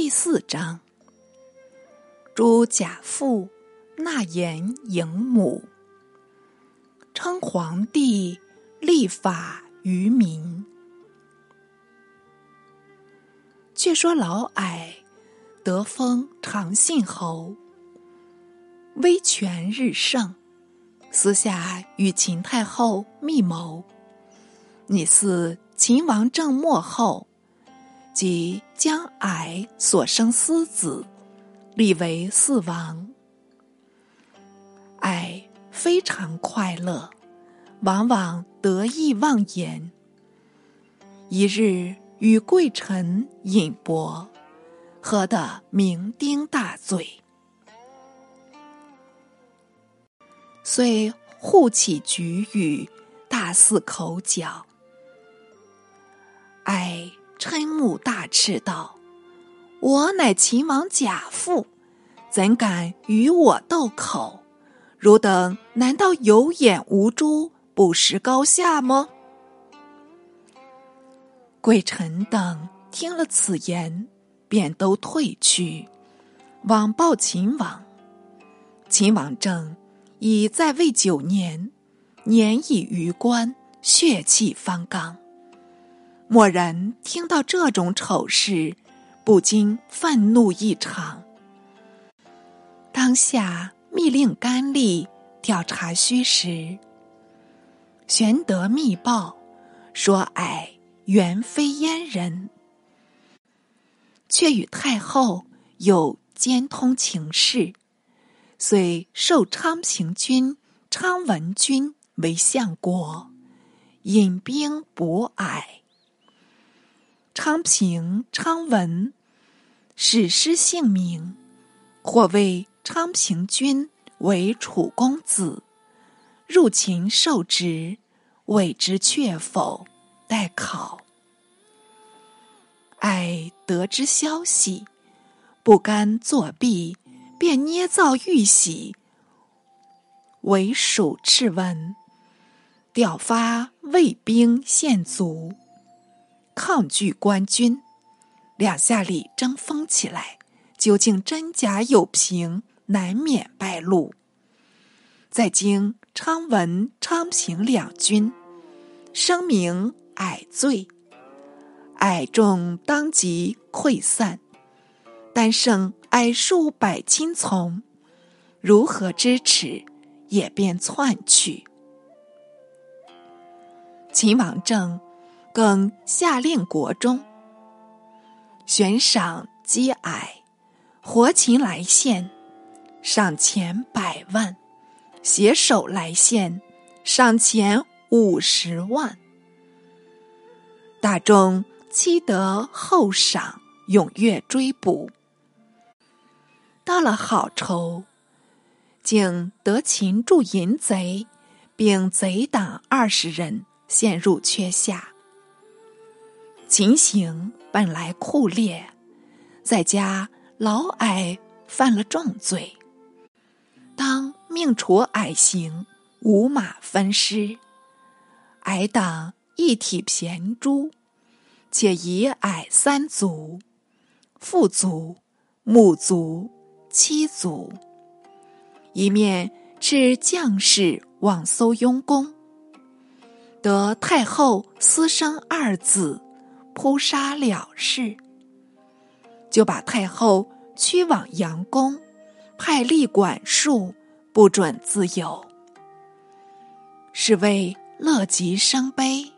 第四章：诸贾父纳言迎母，称皇帝立法于民。却说老矮得封长信侯，威权日盛，私下与秦太后密谋，拟似秦王政末后，即将矮所生私子立为四王。矮非常快乐，往往得意忘言。一日。与贵臣饮博，喝得酩酊大醉，遂护起局语，大肆口角。哀嗔目大斥道：“我乃秦王贾父，怎敢与我斗口？汝等难道有眼无珠，不识高下吗？”贵臣等听了此言，便都退去，往报秦王。秦王政已在位九年，年已逾冠，血气方刚。蓦然听到这种丑事，不禁愤怒异常。当下密令甘吏调查虚实，玄德密报说：“哎。”原非燕人，却与太后有兼通情事，遂授昌平君昌文君为相国，引兵捕矮。昌平、昌文史失姓名，或谓昌平君为楚公子，入秦受职，未知确否。待考，爱得知消息，不甘作弊，便捏造玉玺，为蜀敕文，调发卫兵献卒，抗拒官军。两下里争锋起来，究竟真假有凭，难免败露。在经昌文、昌平两军，声明。矮罪，矮众当即溃散，但剩矮数百亲从，如何支持，也便窜去。秦王政更下令国中悬赏击矮，活擒来献，赏钱百万；携手来献，赏钱五十万。大众期得后赏，踊跃追捕。到了好愁，竟得擒住淫贼，并贼党二十人，陷入缺下。秦行本来酷烈，在家老矮犯了重罪，当命处矮刑，五马分尸。矮党。一体骈诛，且以矮三族，父族、母族、妻族，一面斥将士往搜雍宫，得太后私生二子，扑杀了事，就把太后驱往阳宫，派吏管束，不准自由，是为乐极生悲。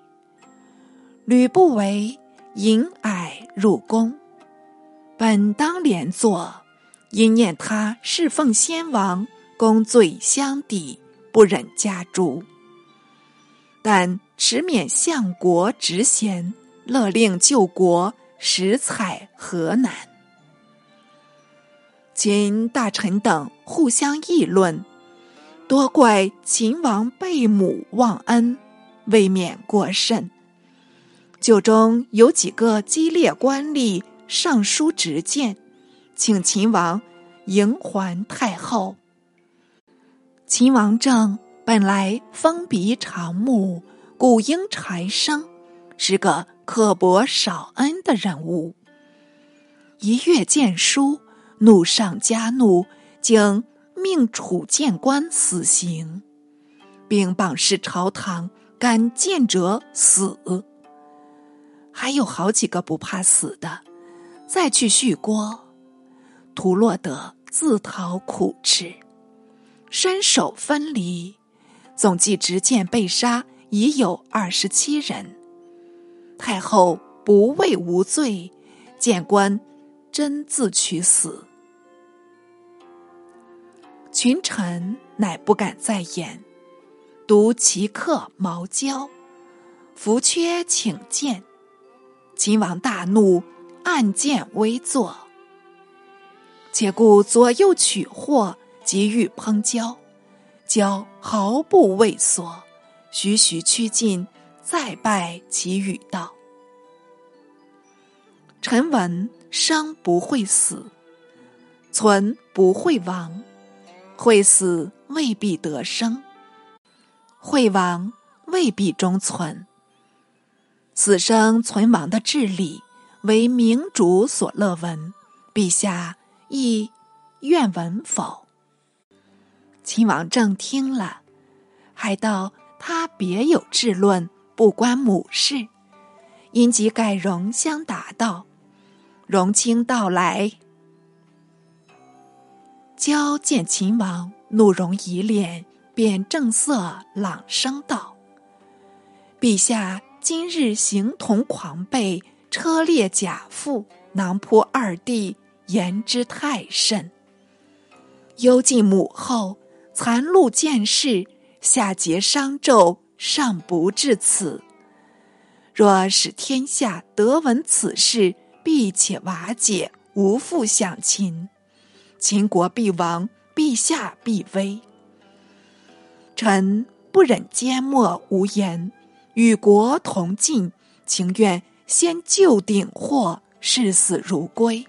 吕不韦引矮入宫，本当连坐，因念他侍奉先王，功罪相抵，不忍加诛。但持免相国职衔，勒令救国，实采何难？秦大臣等互相议论，多怪秦王背母忘恩，未免过甚。酒中有几个激烈官吏上书直谏，请秦王迎还太后。秦王政本来风鼻长目，古应柴生，是个刻薄少恩的人物，一阅见书，怒上加怒，竟命楚谏官死刑，并榜示朝堂，敢谏者死。还有好几个不怕死的，再去续锅，图落得自讨苦吃，身首分离，总计执剑被杀已有二十七人。太后不畏无罪，谏官真自取死。群臣乃不敢再言，独其客毛焦，伏缺请见。秦王大怒，按剑微坐。且顾左右取货，急欲烹焦，焦毫不畏缩，徐徐趋近，再拜其语道：“臣闻生不会死，存不会亡，会死未必得生，会亡未必终存。”此生存亡的治理，为明主所乐闻，陛下亦愿闻否？秦王正听了，还道他别有志论，不关母事，因即改容相答道：“荣卿到来。”交见秦王，怒容一敛，便正色朗声道：“陛下。”今日形同狂悖，车裂甲腹，囊扑二弟，言之太甚。幽禁母后，残戮见事，下结商纣，尚不至此。若使天下得闻此事，必且瓦解，无复享秦。秦国必亡，陛下必危。臣不忍缄默无言。与国同进，情愿先救鼎祸，视死如归。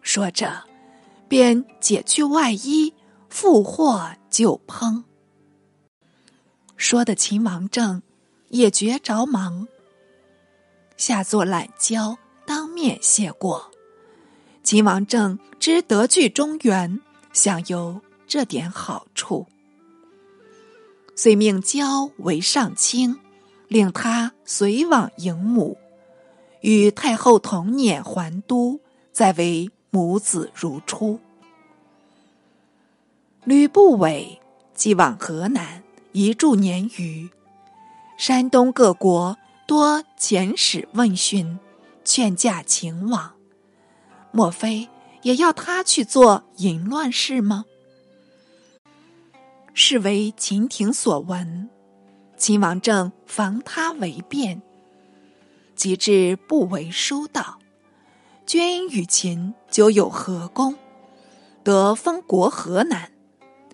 说着，便解去外衣，复获就烹。说的秦王政也觉着忙，下作懒娇，当面谢过。秦王政知得具中原，享有这点好处。遂命焦为上卿，令他随往迎母，与太后同辇还都，再为母子如初。吕不韦即往河南，一柱年余。山东各国多遣使问讯，劝驾秦王。莫非也要他去做淫乱事吗？是为秦廷所闻，秦王正防他为变，即至不为书道：“君与秦久有和功？得封国河南，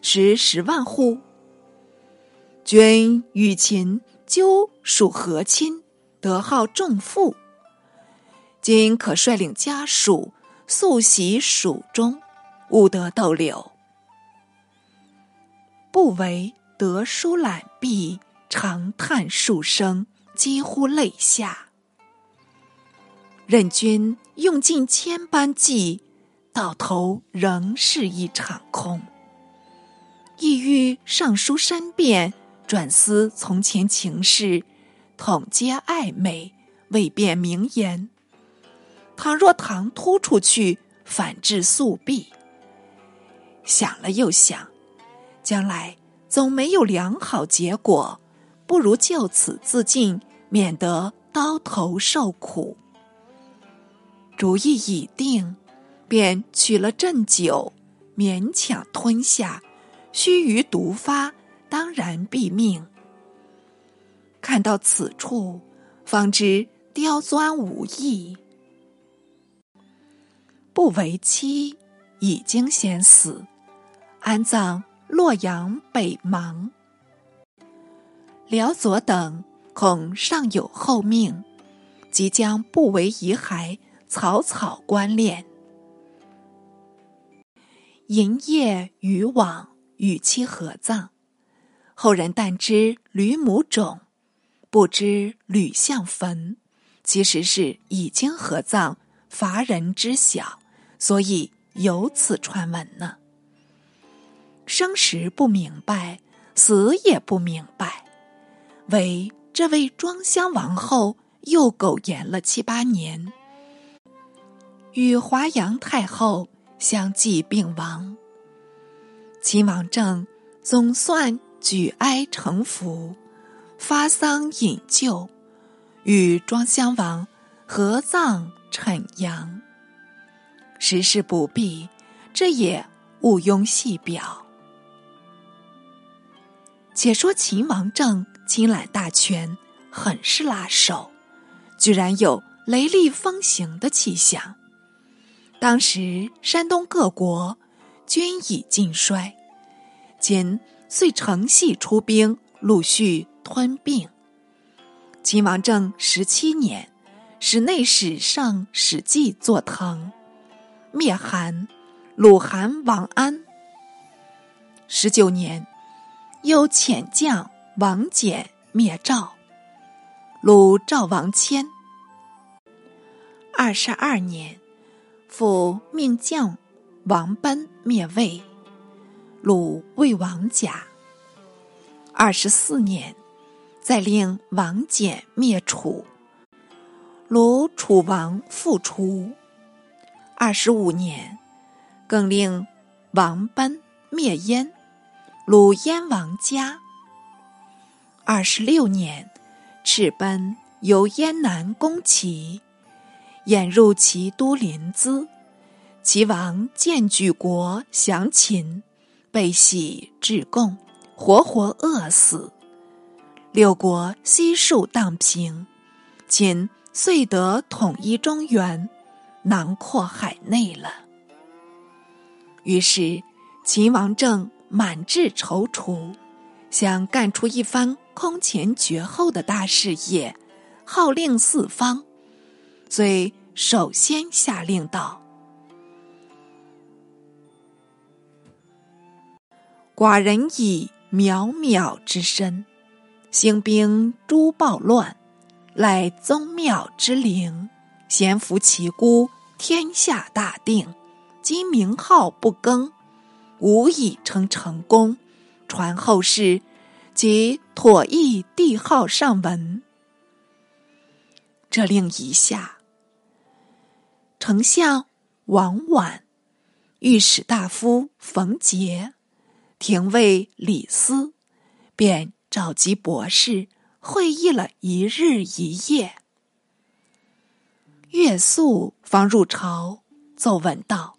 食十万户。君与秦究属和亲，得号重富。今可率领家属速袭蜀中，勿得逗留。”不为得书览毕，长叹数声，几乎泪下。任君用尽千般计，到头仍是一场空。意欲上书申辩，转思从前情事，统皆暧昧，未便明言。倘若唐突出去，反致速毙。想了又想。将来总没有良好结果，不如就此自尽，免得刀头受苦。主意已定，便取了鸩酒，勉强吞下，须臾毒发，当然毙命。看到此处，方知刁钻无益，不为妻已经先死，安葬。洛阳北邙，辽左等恐尚有后命，即将不为遗骸，草草关殓。银夜渔网与妻合葬，后人但知吕母冢，不知吕相坟，其实是已经合葬，乏人知晓，所以有此传闻呢。生时不明白，死也不明白，为这位庄襄王后又苟延了七八年，与华阳太后相继病亡。秦王政总算举哀成福，发丧引柩，与庄襄王合葬陈阳。时事不必，这也毋庸细表。且说秦王政亲揽大权，很是拉手，居然有雷厉风行的气象。当时山东各国均已尽衰，今遂乘隙出兵，陆续吞并。秦王政十七年，使内史上史记作腾，灭韩，鲁韩王安。十九年。又遣将王翦灭赵，鲁赵王迁。二十二年，复命将王奔灭魏，鲁魏王甲。二十四年，再令王翦灭楚，鲁楚王复出。二十五年，更令王奔灭燕。鲁燕王家。二十六年，赤奔由燕南攻齐，掩入齐都临淄。齐王见举国降秦，被喜至贡，活活饿死。六国悉数荡平，秦遂得统一中原，囊括海内了。于是，秦王政。满志踌躇，想干出一番空前绝后的大事业，号令四方。遂首先下令道：“寡人以渺渺之身，兴兵诛暴乱，赖宗庙之灵，咸服其孤，天下大定。今名号不更。”无以称成功，传后世，即妥译帝号上文。这令一下，丞相王绾、御史大夫冯杰、廷尉李斯，便召集博士会议了一日一夜。岳肃方入朝奏闻道。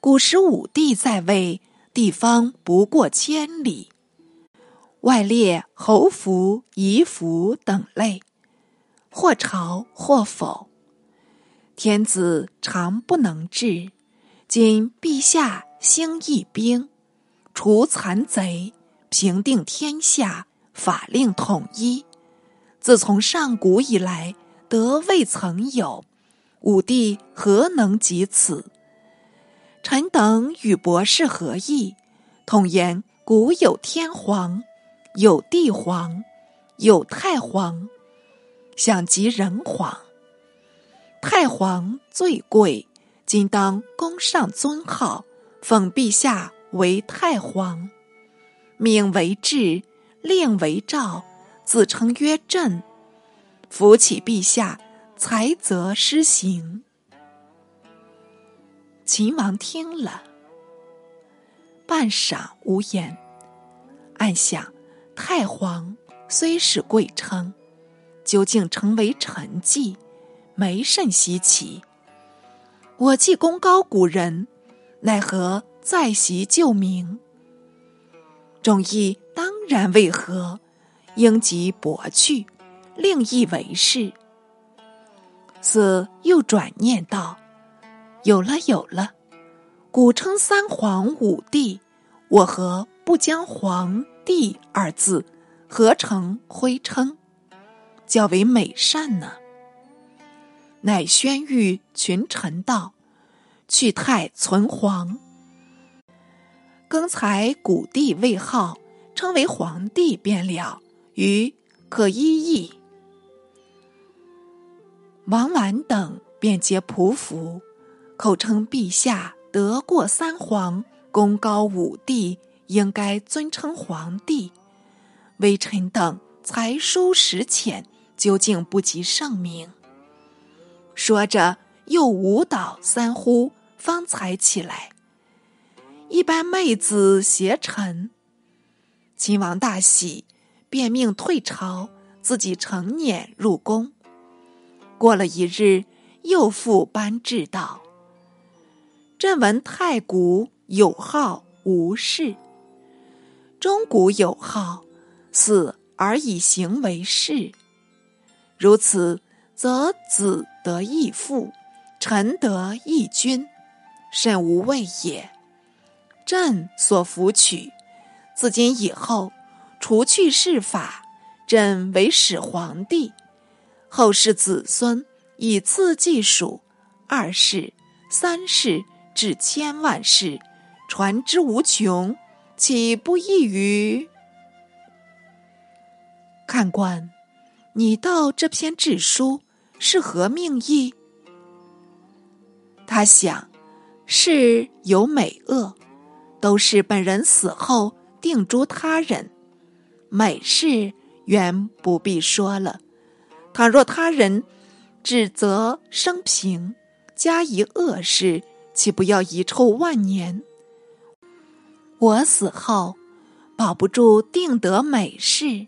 古时武帝在位，地方不过千里，外列侯服、夷服等类，或朝或否。天子常不能治，今陛下兴义兵，除残贼，平定天下，法令统一。自从上古以来，德未曾有，武帝何能及此？臣等与博士合议，统言：古有天皇，有地皇，有太皇，想及人皇。太皇最贵，今当宫上尊号，奉陛下为太皇，命为制，令为诏，自称曰朕。扶起陛下，才则施行。秦王听了，半晌无言，暗想：太皇虽是贵称，究竟成为臣妓，没甚稀奇。我既功高古人，奈何在袭旧名？众议当然为何？应即驳去，另议为是。似又转念道。有了，有了！古称三皇五帝，我何不将“皇帝”二字合成徽称，较为美善呢？乃宣谕群臣道：“去太存皇，更才古帝位号，称为皇帝便了，于可依议。”王婉等。便皆匍匐，口称陛下得过三皇，功高五帝，应该尊称皇帝。微臣等才疏识浅，究竟不及圣明。说着，又舞蹈三呼，方才起来。一般妹子携臣，秦王大喜，便命退朝，自己成辇入宫。过了一日，又复班至道：“朕闻太古有号无事，中古有号，死而以行为事。如此，则子得义父，臣得义君，甚无畏也。”朕所服取，自今以后，除去世法，朕为始皇帝，后世子孙以次计数，二世、三世至千万世，传之无穷，岂不异于？看官，你道这篇志书是何命意？他想，是有美恶。都是本人死后定诸他人，美事原不必说了。倘若他人指责生平，加以恶事，岂不要遗臭万年？我死后保不住定得美事，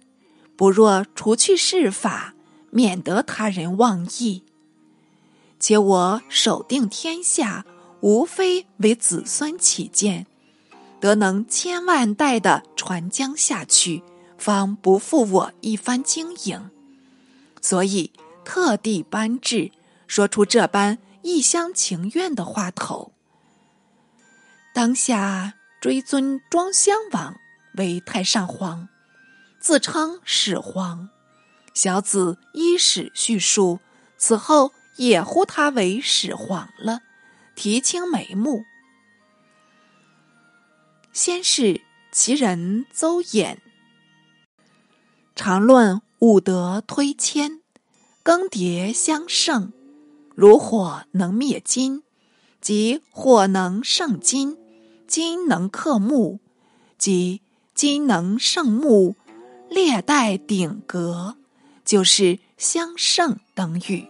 不若除去世法，免得他人妄议。且我守定天下，无非为子孙起见。得能千万代的传将下去，方不负我一番经营。所以特地颁制，说出这般一厢情愿的话头。当下追尊庄襄王为太上皇，自称始皇。小子依史叙述，此后也呼他为始皇了，提清眉目。先是其人邹衍，常论五德推谦，更迭相胜，如火能灭金，即火能胜金，金能克木，即金能胜木，列带顶格，就是相胜等语。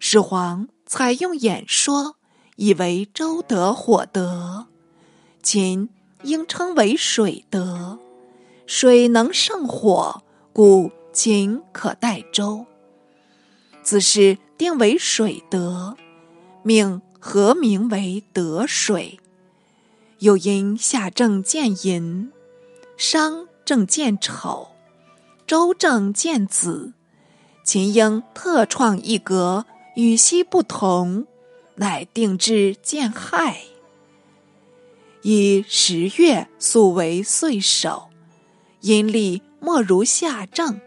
始皇采用演说，以为周德火德。今应称为水德，水能胜火，故今可代周。子是定为水德，命何名为德水。又因夏正见寅，商正见丑，周正见子，秦应特创一格，与昔不同，乃定制见亥。以十月素为岁首，阴历莫如夏正。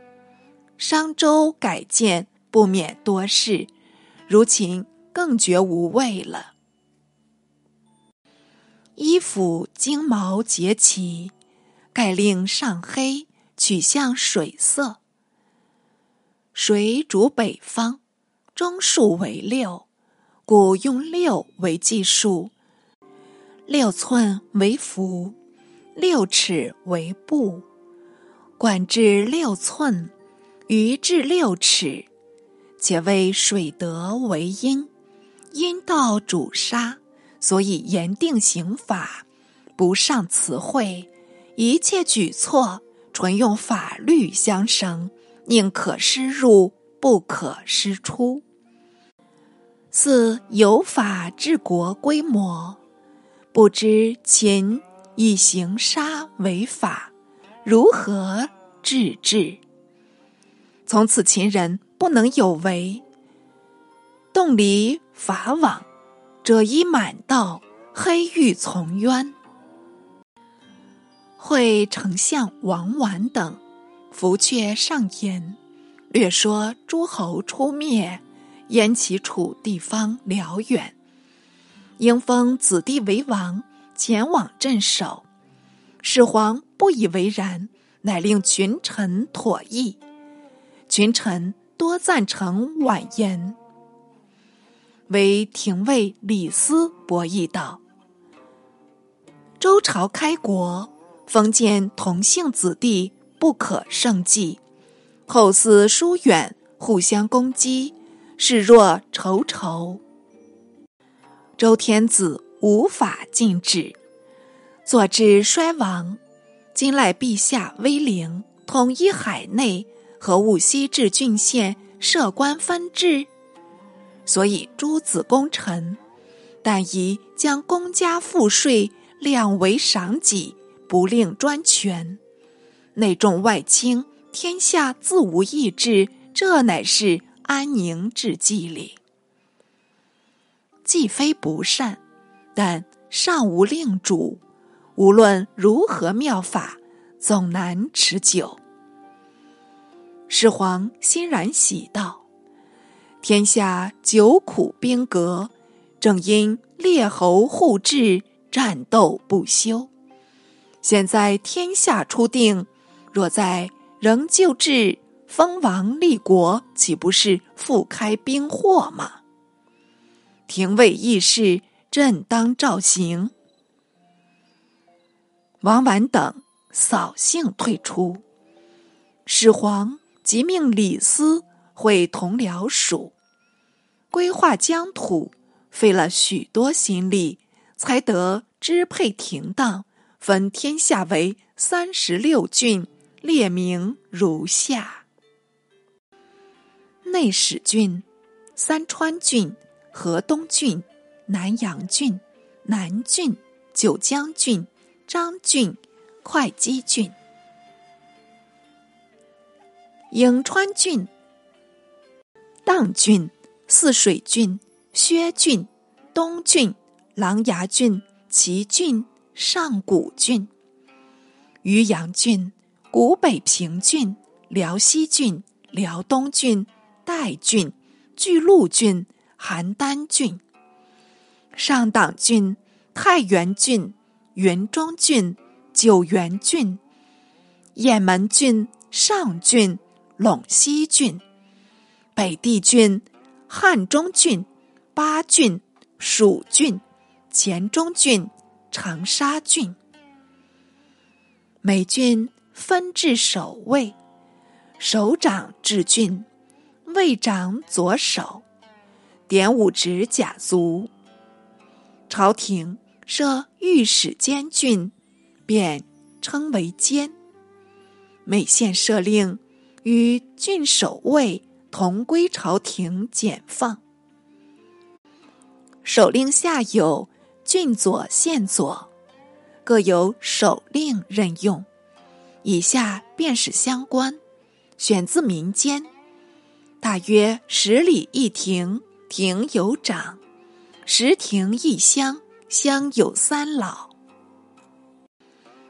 商周改建不免多事，如秦更觉无味了。衣服金毛结齐，盖令上黑，取向水色。水主北方，中数为六，故用六为计数。六寸为幅，六尺为布，管至六寸，余至六尺。且为水德为阴，阴道主杀，所以严定刑法，不上词汇，一切举措纯用法律相绳，宁可失入，不可失出。四有法治国规模。不知秦以行杀为法，如何治治？从此秦人不能有为，动离法网，者以满道，黑狱从渊。会丞相王绾等，伏阙上言，略说诸侯出灭，燕其处地方辽远。应封子弟为王，前往镇守。始皇不以为然，乃令群臣妥议。群臣多赞成婉言，为廷尉李斯博弈道：“周朝开国，封建同姓子弟不可胜计，后嗣疏远，互相攻击，视若仇仇。周天子无法禁止，坐至衰亡。今赖陛下威灵，统一海内，何务西至郡县，设官分治？”所以，诸子功臣，但宜将公家赋税量为赏己，不令专权。内重外轻，天下自无异志，这乃是安宁之计哩。既非不善，但尚无令主，无论如何妙法，总难持久。始皇欣然喜道。天下久苦兵革，正因列侯互治，战斗不休。现在天下初定，若在仍旧治，封王立国，岂不是复开兵祸吗？廷尉议事，朕当照行。王婉等扫兴退出，始皇即命李斯会同僚属。规划疆土，费了许多心力，才得支配停当，分天下为三十六郡，列名如下：内史郡、三川郡、河东郡、南阳郡、南郡、九江郡、张郡、会稽郡、颍川郡、砀郡。泗水郡、薛郡、东郡、琅琊郡、祁郡、上古郡、渔阳郡、古北平郡、辽西郡、辽东郡、代郡、巨鹿郡、邯郸郡、上党郡、太原郡、云中郡、九原郡、雁门郡、上郡、陇西郡、北地郡。汉中郡、巴郡、蜀郡、黔中郡、长沙郡，每郡分置守卫，首长治郡，卫长左手，典武职甲卒。朝廷设御史监郡，便称为监。每县设令与郡守卫。同归朝廷简放，守令下有郡佐、县佐，各由守令任用。以下便是相官，选自民间，大约十里一亭，亭有长；十亭一乡，乡有三老。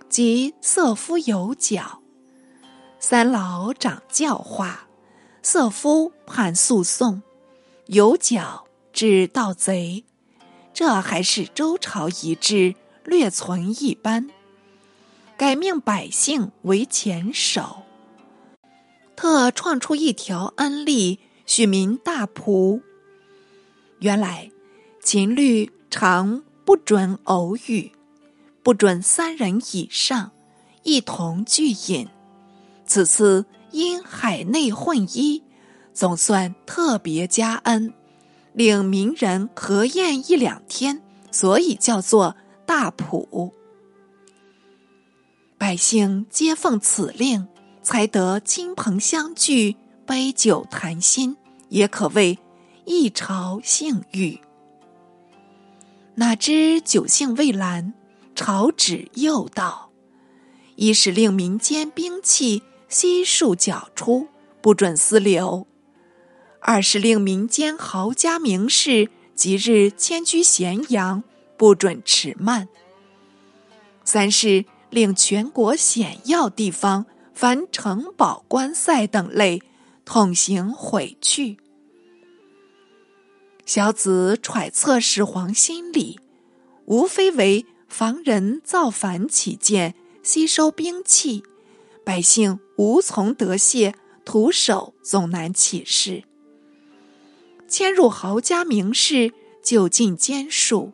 即色夫有角，三老掌教化。色夫判诉讼，有角治盗贼，这还是周朝遗制，略存一般。改命百姓为前手，特创出一条恩例，许名大仆。原来秦律常不准偶语，不准三人以上一同聚饮。此次。因海内混一，总算特别加恩，令名人合宴一两天，所以叫做大普。百姓皆奉此令，才得亲朋相聚，杯酒谈心，也可谓一朝幸遇。哪知酒兴未阑，朝旨又到，一是令民间兵器。悉数缴出，不准私留；二是令民间豪家名士即日迁居咸阳，不准迟慢；三是令全国险要地方，凡城堡、关塞等类，统行毁去。小子揣测始皇心理，无非为防人造反起见，吸收兵器。百姓无从得泄，徒手总难起事。迁入豪家名士，就近监束，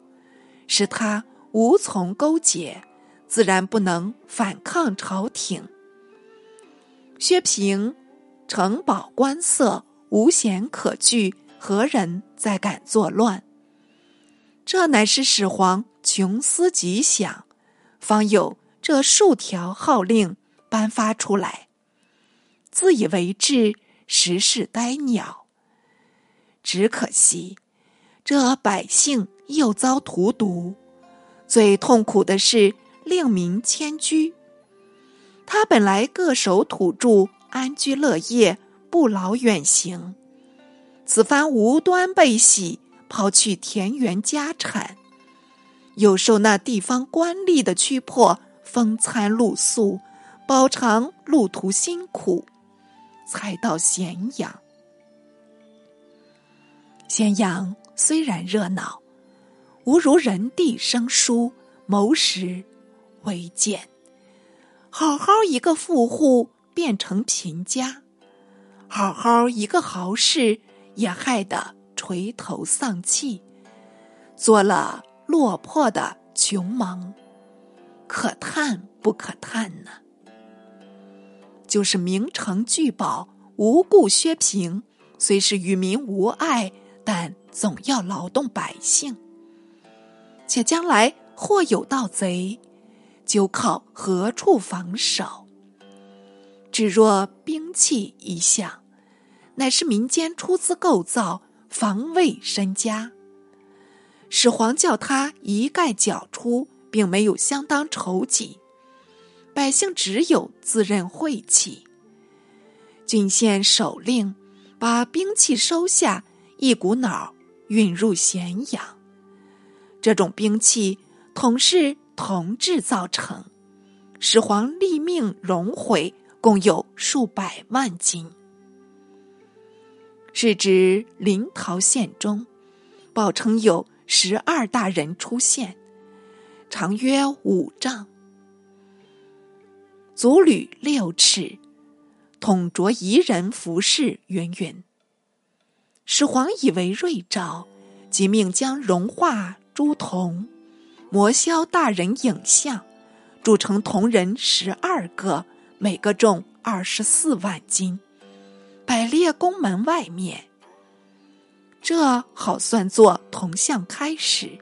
使他无从勾结，自然不能反抗朝廷。薛平城堡关塞，无险可惧，何人再敢作乱？这乃是始皇穷思极想，方有这数条号令颁发出来。自以为智，实是呆鸟。只可惜，这百姓又遭荼毒，最痛苦的是令民迁居。他本来各守土著，安居乐业，不劳远行。此番无端被洗，抛去田园家产，又受那地方官吏的驱迫，风餐露宿，饱尝路途辛苦。才到咸阳。咸阳虽然热闹，无如人地生疏，谋食为艰。好好一个富户变成贫家，好好一个豪士也害得垂头丧气，做了落魄的穷忙，可叹不可叹呢？就是名城聚宝，无故削平，虽是与民无爱，但总要劳动百姓。且将来或有盗贼，就靠何处防守？只若兵器一项，乃是民间出资构造，防卫身家。始皇叫他一概缴出，并没有相当筹集。百姓只有自认晦气。郡县首令把兵器收下，一股脑运入咸阳。这种兵器统是铜制造成，始皇立命熔毁，共有数百万斤。是指临洮县中，报称有十二大人出现，长约五丈。足履六尺，统着夷人服饰，云云。始皇以为瑞兆，即命将融化诸铜，磨削大人影像，铸成铜人十二个，每个重二十四万斤，百列宫门外面。这好算作铜像开始。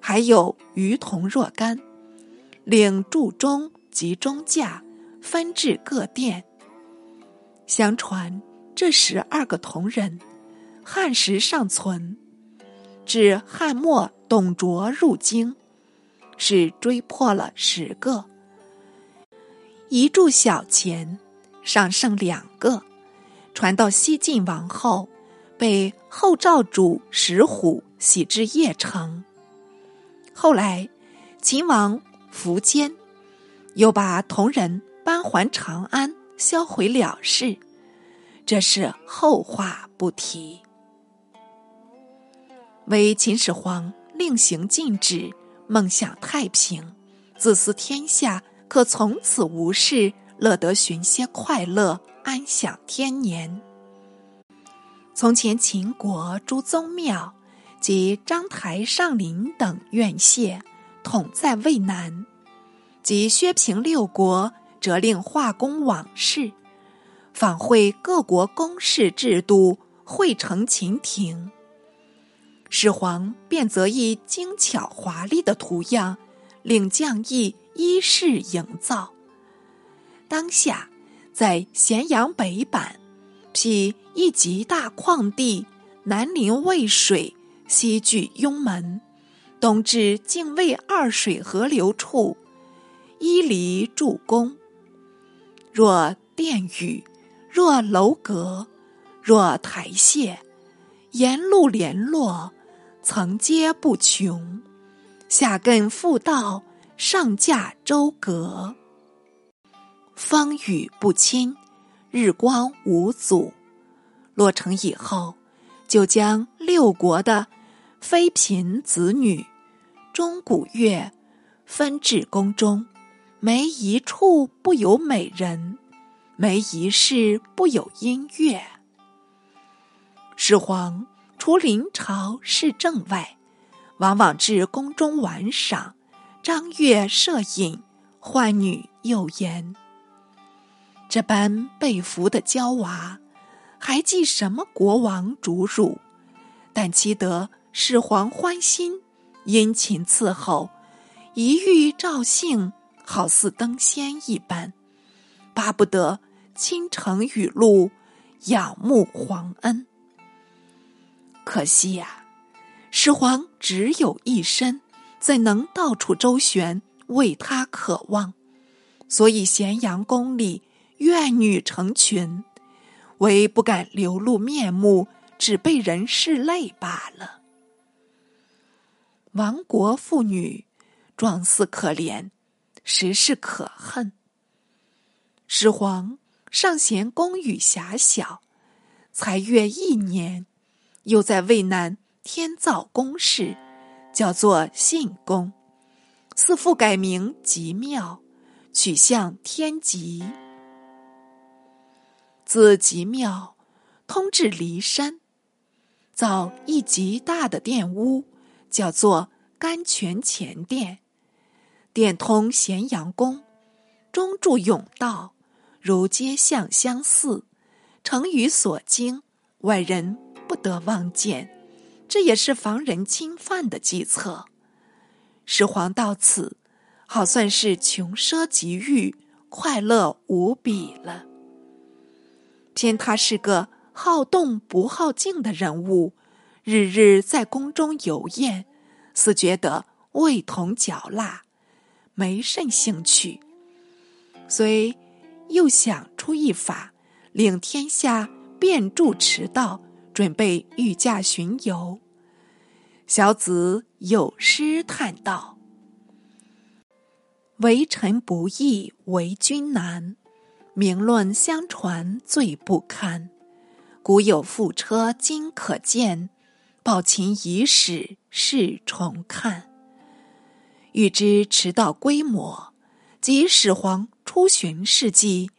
还有余铜若干，领铸中。及中架分至各殿。相传这十二个铜人，汉时尚存，至汉末董卓入京，是追破了十个。一铸小钱，尚剩两个，传到西晋王后，被后赵主石虎徙至邺城。后来秦王苻坚。又把铜人搬还长安，销毁了事，这是后话不提。为秦始皇令行禁止，梦想太平，自私天下可从此无事，乐得寻些快乐，安享天年。从前秦国诸宗庙及章台上林等院榭，统在渭南。及薛平六国，责令化工往事，访会各国公事制度，汇成秦庭。始皇便择一精巧华丽的图样，令匠役依势营造。当下在咸阳北板，辟一极大旷地，南临渭水，西据雍门，东至泾渭二水河流处。依犁筑宫，若殿宇，若楼阁，若台榭，沿路联络，层阶不穷。下亘复道，上架周阁，风雨不侵，日光无阻。落成以后，就将六国的妃嫔子女、钟鼓乐分至宫中。没一处不有美人，没一事不有音乐。始皇除临朝视政外，往往至宫中玩赏，张乐摄影，唤女诱言。这般被俘的娇娃，还记什么国王主辱？但期得始皇欢心，殷勤伺候，一遇赵姓，好似登仙一般，巴不得倾城雨露，仰慕皇恩。可惜呀，始皇只有一身，怎能到处周旋为他渴望？所以咸阳宫里。怨女成群，唯不敢流露面目，只被人拭泪罢了。亡国妇女，状似可怜，实是可恨。始皇尚嫌宫宇狭小，才月一年，又在渭南添造宫室，叫做信宫，似复改名极庙，取向天极。自极庙通至骊山，造一极大的殿屋，叫做甘泉前殿。殿通咸阳宫，中筑甬道，如街巷相似，成于所经，外人不得望见。这也是防人侵犯的计策。始皇到此，好算是穷奢极欲，快乐无比了。见他是个好动不好静的人物，日日在宫中游宴，似觉得味同嚼蜡，没甚兴趣。遂又想出一法，令天下遍筑驰道，准备御驾巡游。小子有诗叹道：“为臣不易，为君难。”名论相传最不堪，古有覆车今可见，宝琴遗史是重看。欲知迟到规模及始皇出巡事迹，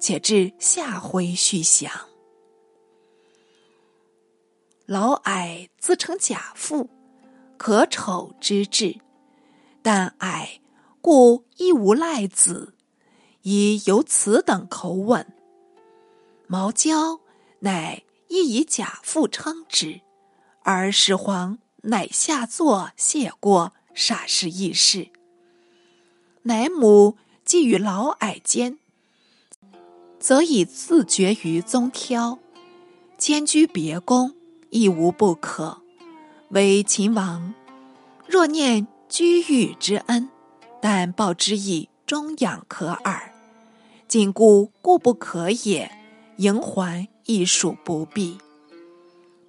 且至下回续详。老矮自称假父，可丑之至，但矮故亦无赖子。以有此等口吻，毛娇乃亦以假父称之，而始皇乃下作谢过，煞是异事。乃母既与老矮间，则以自绝于宗挑，迁居别宫，亦无不可。为秦王若念居遇之恩，但报之以终养可耳。禁锢固不可也，迎还亦属不必。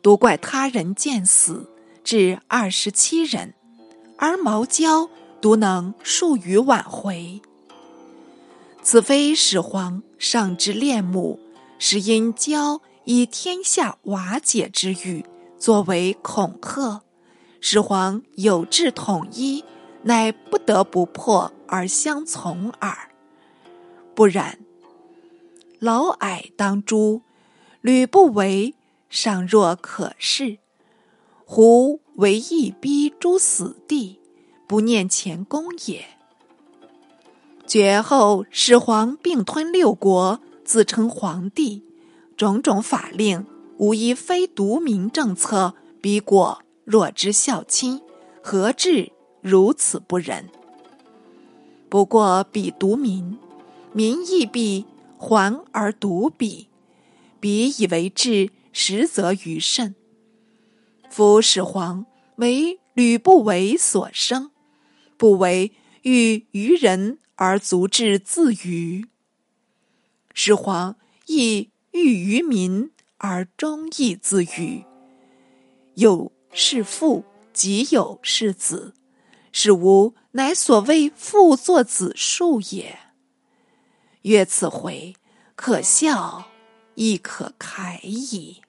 独怪他人见死至二十七人，而毛娇独能数语挽回。此非始皇上之恋母，是因娇以天下瓦解之欲作为恐吓，始皇有志统一，乃不得不破而相从耳。不然，老矮当诛，吕不韦尚若可视；胡为义逼诸死地，不念前功也。绝后始皇并吞六国，自称皇帝，种种法令无一非独民政策，逼过若之孝亲，何至如此不仁？不过彼独民。民亦必还而独彼，彼以为治，实则于甚。夫始皇为吕不韦所生，不为欲于人而足智自愚。始皇亦欲于民而忠义自愚。有是父，即有是子，是吾乃所谓父作子术也。曰：“此回可笑，亦可慨矣。”